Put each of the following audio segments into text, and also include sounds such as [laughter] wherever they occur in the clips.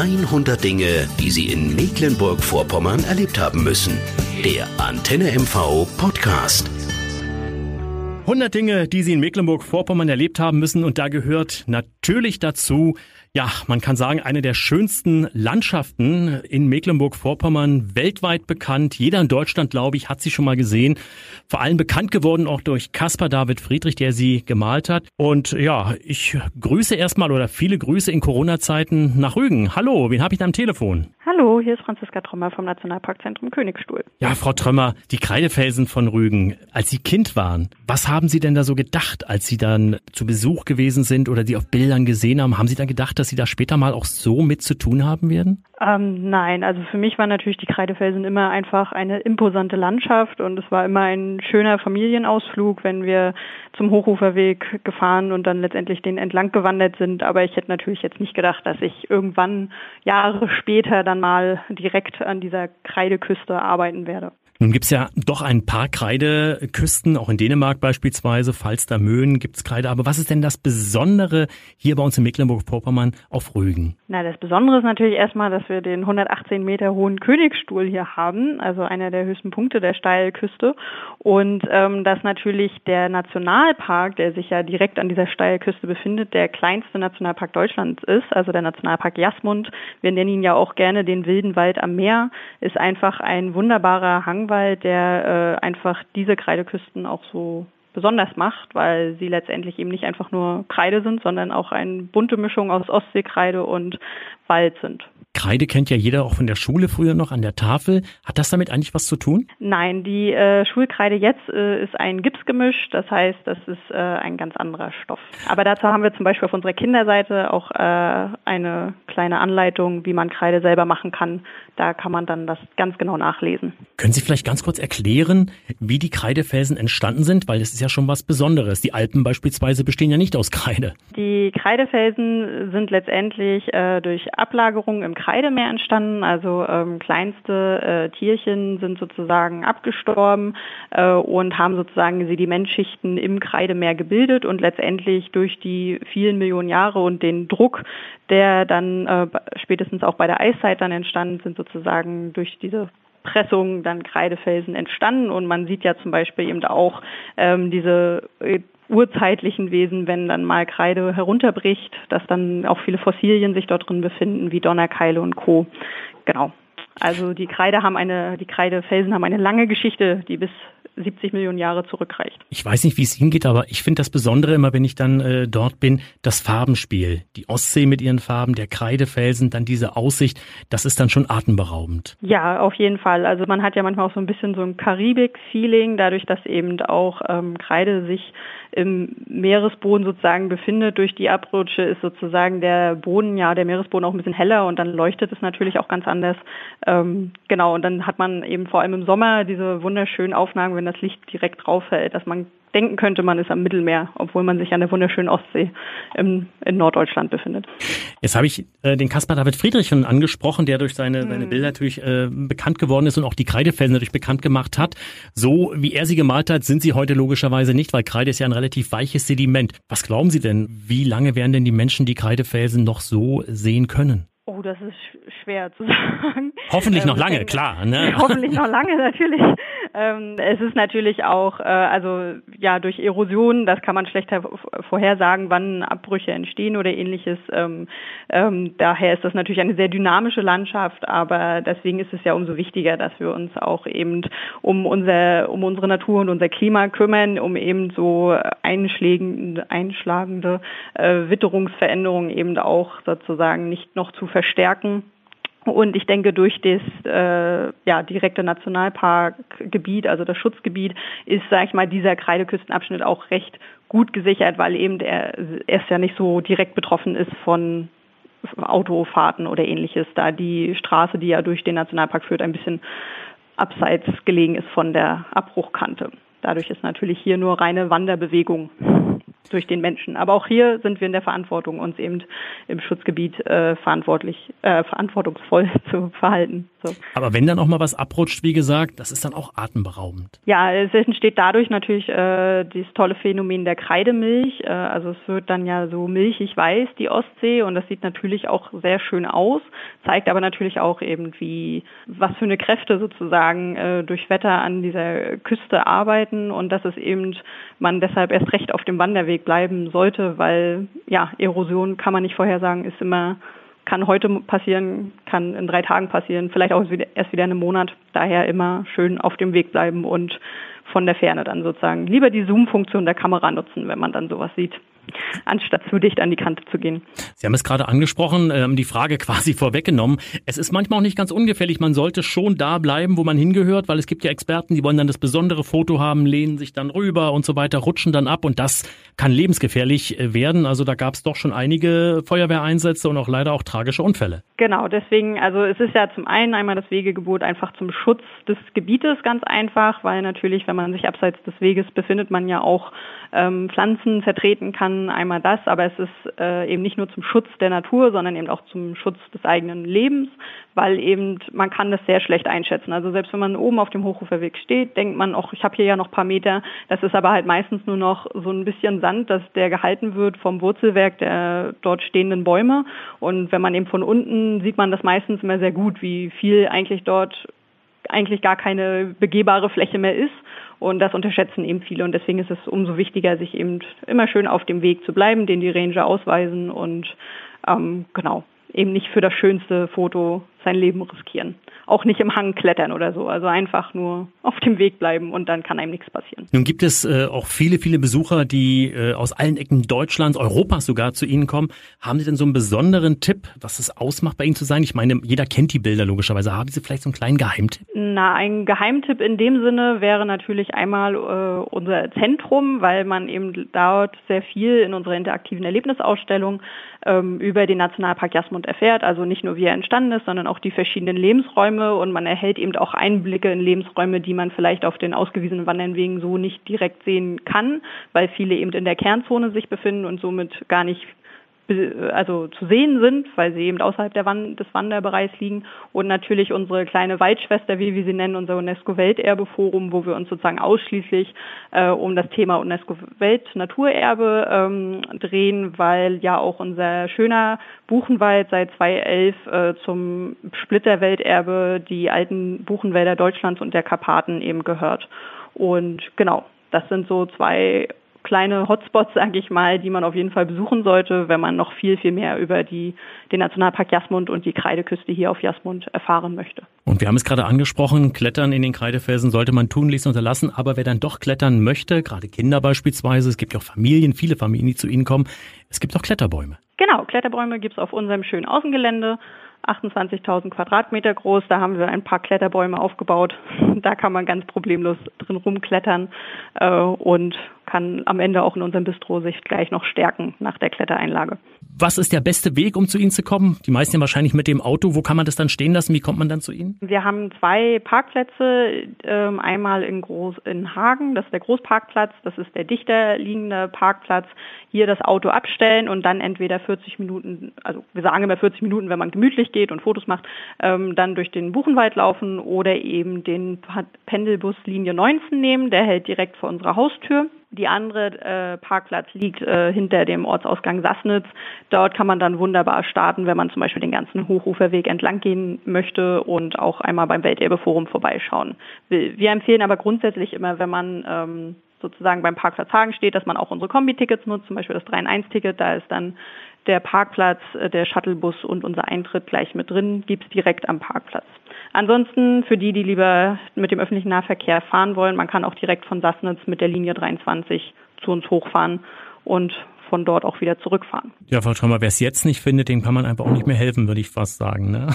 100 Dinge, die Sie in Mecklenburg-Vorpommern erlebt haben müssen. Der Antenne MV Podcast. 100 Dinge, die Sie in Mecklenburg-Vorpommern erlebt haben müssen und da gehört natürlich dazu, ja, man kann sagen, eine der schönsten Landschaften in Mecklenburg-Vorpommern, weltweit bekannt. Jeder in Deutschland, glaube ich, hat sie schon mal gesehen. Vor allem bekannt geworden auch durch Caspar David Friedrich, der sie gemalt hat. Und ja, ich grüße erstmal oder viele Grüße in Corona-Zeiten nach Rügen. Hallo, wen habe ich da am Telefon? Hallo, hier ist Franziska Trümmer vom Nationalparkzentrum Königstuhl. Ja, Frau Trömmer, die Kreidefelsen von Rügen, als Sie Kind waren, was haben Sie denn da so gedacht, als Sie dann zu Besuch gewesen sind oder die auf Bildern gesehen haben? Haben Sie dann gedacht, dass Sie da später mal auch so mit zu tun haben werden? Ähm, nein, also für mich waren natürlich die Kreidefelsen immer einfach eine imposante Landschaft und es war immer ein schöner Familienausflug, wenn wir zum Hochuferweg gefahren und dann letztendlich den entlang gewandert sind. Aber ich hätte natürlich jetzt nicht gedacht, dass ich irgendwann Jahre später dann mal direkt an dieser Kreideküste arbeiten werde. Nun gibt's ja doch ein paar Kreideküsten, auch in Dänemark beispielsweise, Falster Möhnen gibt's Kreide. Aber was ist denn das Besondere hier bei uns in Mecklenburg-Vorpommern auf Rügen? Na, das Besondere ist natürlich erstmal, dass wir den 118 Meter hohen Königsstuhl hier haben, also einer der höchsten Punkte der Steilküste. Und ähm, dass natürlich der Nationalpark, der sich ja direkt an dieser Steilküste befindet, der kleinste Nationalpark Deutschlands ist, also der Nationalpark Jasmund. Wir nennen ihn ja auch gerne den wilden Wald am Meer, ist einfach ein wunderbarer Hang Regenwald, der äh, einfach diese Kreideküsten auch so besonders macht, weil sie letztendlich eben nicht einfach nur Kreide sind, sondern auch eine bunte Mischung aus Ostseekreide und Wald sind. Kreide kennt ja jeder auch von der Schule früher noch an der Tafel. Hat das damit eigentlich was zu tun? Nein, die äh, Schulkreide jetzt äh, ist ein Gipsgemisch. Das heißt, das ist äh, ein ganz anderer Stoff. Aber dazu haben wir zum Beispiel auf unserer Kinderseite auch äh, eine kleine Anleitung, wie man Kreide selber machen kann. Da kann man dann das ganz genau nachlesen. Können Sie vielleicht ganz kurz erklären, wie die Kreidefelsen entstanden sind? Weil das ist ja schon was Besonderes. Die Alpen beispielsweise bestehen ja nicht aus Kreide. Die Kreidefelsen sind letztendlich äh, durch Ablagerung im Kreidemeer entstanden. Also ähm, kleinste äh, Tierchen sind sozusagen abgestorben äh, und haben sozusagen Sedimentschichten im Kreidemeer gebildet und letztendlich durch die vielen Millionen Jahre und den Druck, der dann äh, spätestens auch bei der Eiszeit dann entstanden sind, sozusagen durch diese Pressung dann Kreidefelsen entstanden und man sieht ja zum Beispiel eben auch ähm, diese äh, urzeitlichen Wesen, wenn dann mal Kreide herunterbricht, dass dann auch viele Fossilien sich dort drin befinden, wie Donnerkeile und Co. Genau. Also die Kreide haben eine, die Kreidefelsen haben eine lange Geschichte, die bis 70 Millionen Jahre zurückreicht. Ich weiß nicht, wie es Ihnen geht, aber ich finde das Besondere immer, wenn ich dann äh, dort bin, das Farbenspiel. Die Ostsee mit ihren Farben, der Kreidefelsen, dann diese Aussicht, das ist dann schon atemberaubend. Ja, auf jeden Fall. Also man hat ja manchmal auch so ein bisschen so ein Karibik-Feeling, dadurch, dass eben auch ähm, Kreide sich im Meeresboden sozusagen befindet. Durch die Abrutsche ist sozusagen der Boden, ja, der Meeresboden auch ein bisschen heller und dann leuchtet es natürlich auch ganz anders. Ähm, genau, und dann hat man eben vor allem im Sommer diese wunderschönen Aufnahmen, wenn das Licht direkt drauf fällt, dass man denken könnte, man ist am Mittelmeer, obwohl man sich an der wunderschönen Ostsee im, in Norddeutschland befindet. Jetzt habe ich äh, den Caspar David Friedrich schon angesprochen, der durch seine, seine hm. Bilder natürlich äh, bekannt geworden ist und auch die Kreidefelsen natürlich bekannt gemacht hat. So wie er sie gemalt hat, sind sie heute logischerweise nicht, weil Kreide ist ja ein relativ weiches Sediment. Was glauben Sie denn, wie lange werden denn die Menschen die Kreidefelsen noch so sehen können? Oh, das ist schwer zu [laughs] sagen. Hoffentlich noch ähm, lange, klar. Ne? [laughs] Hoffentlich noch lange, natürlich. Ähm, es ist natürlich auch, äh, also ja, durch Erosion, das kann man schlechter vorhersagen, wann Abbrüche entstehen oder ähnliches. Ähm, ähm, daher ist das natürlich eine sehr dynamische Landschaft, aber deswegen ist es ja umso wichtiger, dass wir uns auch eben um unser, um unsere Natur und unser Klima kümmern, um eben so einschlagende äh, Witterungsveränderungen eben auch sozusagen nicht noch zu verstärken. Und ich denke, durch das äh, ja, direkte Nationalparkgebiet, also das Schutzgebiet, ist, sage ich mal, dieser Kreideküstenabschnitt auch recht gut gesichert, weil eben der erst ja nicht so direkt betroffen ist von Autofahrten oder ähnliches, da die Straße, die ja durch den Nationalpark führt, ein bisschen abseits gelegen ist von der Abbruchkante. Dadurch ist natürlich hier nur reine Wanderbewegung. Durch den Menschen. Aber auch hier sind wir in der Verantwortung, uns eben im Schutzgebiet äh, verantwortlich, äh, verantwortungsvoll [laughs] zu verhalten. So. Aber wenn dann auch mal was abrutscht, wie gesagt, das ist dann auch atemberaubend. Ja, es entsteht dadurch natürlich äh, dieses tolle Phänomen der Kreidemilch. Äh, also es wird dann ja so milchig weiß, die Ostsee, und das sieht natürlich auch sehr schön aus, zeigt aber natürlich auch eben, wie was für eine Kräfte sozusagen äh, durch Wetter an dieser Küste arbeiten und dass es eben man deshalb erst recht auf dem Wanderweg bleiben sollte, weil ja, Erosion kann man nicht vorhersagen, ist immer kann heute passieren, kann in drei Tagen passieren, vielleicht auch erst wieder in einem Monat. Daher immer schön auf dem Weg bleiben und von der Ferne dann sozusagen lieber die Zoom-Funktion der Kamera nutzen, wenn man dann sowas sieht anstatt zu dicht an die Kante zu gehen. Sie haben es gerade angesprochen, ähm, die Frage [laughs] quasi vorweggenommen. Es ist manchmal auch nicht ganz ungefährlich. Man sollte schon da bleiben, wo man hingehört, weil es gibt ja Experten, die wollen dann das besondere Foto haben, lehnen sich dann rüber und so weiter, rutschen dann ab und das kann lebensgefährlich äh, werden. Also da gab es doch schon einige Feuerwehreinsätze und auch leider auch tragische Unfälle. Genau, deswegen, also es ist ja zum einen einmal das Wegegebot einfach zum Schutz des Gebietes ganz einfach, weil natürlich, wenn man sich abseits des Weges befindet, man ja auch ähm, Pflanzen vertreten kann, einmal das, aber es ist äh, eben nicht nur zum Schutz der Natur, sondern eben auch zum Schutz des eigenen Lebens, weil eben man kann das sehr schlecht einschätzen. Also selbst wenn man oben auf dem Hochuferweg steht, denkt man, auch ich habe hier ja noch paar Meter, das ist aber halt meistens nur noch so ein bisschen Sand, dass der gehalten wird vom Wurzelwerk der dort stehenden Bäume und wenn man eben von unten sieht man das meistens immer sehr gut, wie viel eigentlich dort eigentlich gar keine begehbare Fläche mehr ist. Und das unterschätzen eben viele. Und deswegen ist es umso wichtiger, sich eben immer schön auf dem Weg zu bleiben, den die Ranger ausweisen und ähm, genau, eben nicht für das schönste Foto sein Leben riskieren auch nicht im Hang klettern oder so. Also einfach nur auf dem Weg bleiben und dann kann einem nichts passieren. Nun gibt es äh, auch viele, viele Besucher, die äh, aus allen Ecken Deutschlands, Europas sogar zu Ihnen kommen. Haben Sie denn so einen besonderen Tipp, was es ausmacht, bei Ihnen zu sein? Ich meine, jeder kennt die Bilder logischerweise. Haben Sie vielleicht so einen kleinen Geheimtipp? Na, ein Geheimtipp in dem Sinne wäre natürlich einmal äh, unser Zentrum, weil man eben dort sehr viel in unserer interaktiven Erlebnisausstellung ähm, über den Nationalpark Jasmund erfährt. Also nicht nur wie er entstanden ist, sondern auch die verschiedenen Lebensräume und man erhält eben auch Einblicke in Lebensräume, die man vielleicht auf den ausgewiesenen Wanderwegen so nicht direkt sehen kann, weil viele eben in der Kernzone sich befinden und somit gar nicht also zu sehen sind, weil sie eben außerhalb Wand des Wanderbereichs liegen und natürlich unsere kleine Waldschwester, wie wir sie nennen, unser UNESCO-Welterbeforum, wo wir uns sozusagen ausschließlich äh, um das Thema UNESCO-Welt-Naturerbe ähm, drehen, weil ja auch unser schöner Buchenwald seit 2011 äh, zum Splitterwelterbe die alten Buchenwälder Deutschlands und der Karpaten eben gehört. Und genau, das sind so zwei kleine Hotspots, sage ich mal, die man auf jeden Fall besuchen sollte, wenn man noch viel, viel mehr über die, den Nationalpark Jasmund und die Kreideküste hier auf Jasmund erfahren möchte. Und wir haben es gerade angesprochen, Klettern in den Kreidefelsen sollte man tunlichst unterlassen, aber wer dann doch klettern möchte, gerade Kinder beispielsweise, es gibt ja auch Familien, viele Familien, die zu Ihnen kommen, es gibt auch Kletterbäume. Genau, Kletterbäume gibt es auf unserem schönen Außengelände. 28.000 Quadratmeter groß. Da haben wir ein paar Kletterbäume aufgebaut. [laughs] Da kann man ganz problemlos drin rumklettern äh, und kann am Ende auch in unserem Bistro sich gleich noch stärken nach der Klettereinlage. Was ist der beste Weg, um zu Ihnen zu kommen? Die meisten ja wahrscheinlich mit dem Auto. Wo kann man das dann stehen lassen? Wie kommt man dann zu Ihnen? Wir haben zwei Parkplätze. Ähm, einmal in, Groß, in Hagen, das ist der Großparkplatz. Das ist der dichter liegende Parkplatz. Hier das Auto abstellen und dann entweder 40 Minuten, also wir sagen immer 40 Minuten, wenn man gemütlich geht und Fotos macht, ähm, dann durch den Buchenwald laufen oder eben den Pendelbus Linie 19 nehmen. Der hält direkt vor unserer Haustür. Die andere äh, Parkplatz liegt äh, hinter dem Ortsausgang Sassnitz. Dort kann man dann wunderbar starten, wenn man zum Beispiel den ganzen Hochuferweg entlang gehen möchte und auch einmal beim Welterbeforum vorbeischauen will. Wir empfehlen aber grundsätzlich immer, wenn man ähm, sozusagen beim Parkplatz Hagen steht, dass man auch unsere Kombi-Tickets nutzt, zum Beispiel das 3-in-1-Ticket, da ist dann der Parkplatz, äh, der Shuttlebus und unser Eintritt gleich mit drin, gibt's direkt am Parkplatz. Ansonsten für die, die lieber mit dem öffentlichen Nahverkehr fahren wollen, man kann auch direkt von Sassnitz mit der Linie 23 zu uns hochfahren und von dort auch wieder zurückfahren. Ja, Frau Schrammer, wer es jetzt nicht findet, dem kann man einfach auch nicht mehr helfen, würde ich fast sagen. Ne?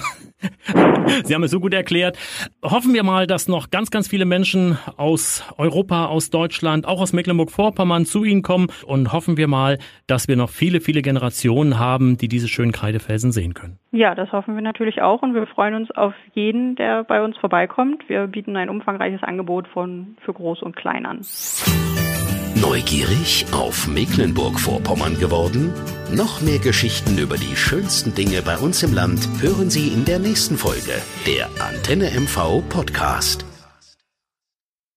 [laughs] Sie haben es so gut erklärt. Hoffen wir mal, dass noch ganz, ganz viele Menschen aus Europa, aus Deutschland, auch aus Mecklenburg-Vorpommern zu Ihnen kommen und hoffen wir mal, dass wir noch viele, viele Generationen haben, die diese schönen Kreidefelsen sehen können. Ja, das hoffen wir natürlich auch und wir freuen uns auf jeden, der bei uns vorbeikommt. Wir bieten ein umfangreiches Angebot von für Groß und Klein an. Neugierig auf Mecklenburg-Vorpommern geworden? Noch mehr Geschichten über die schönsten Dinge bei uns im Land hören Sie in der nächsten Folge der Antenne MV Podcast.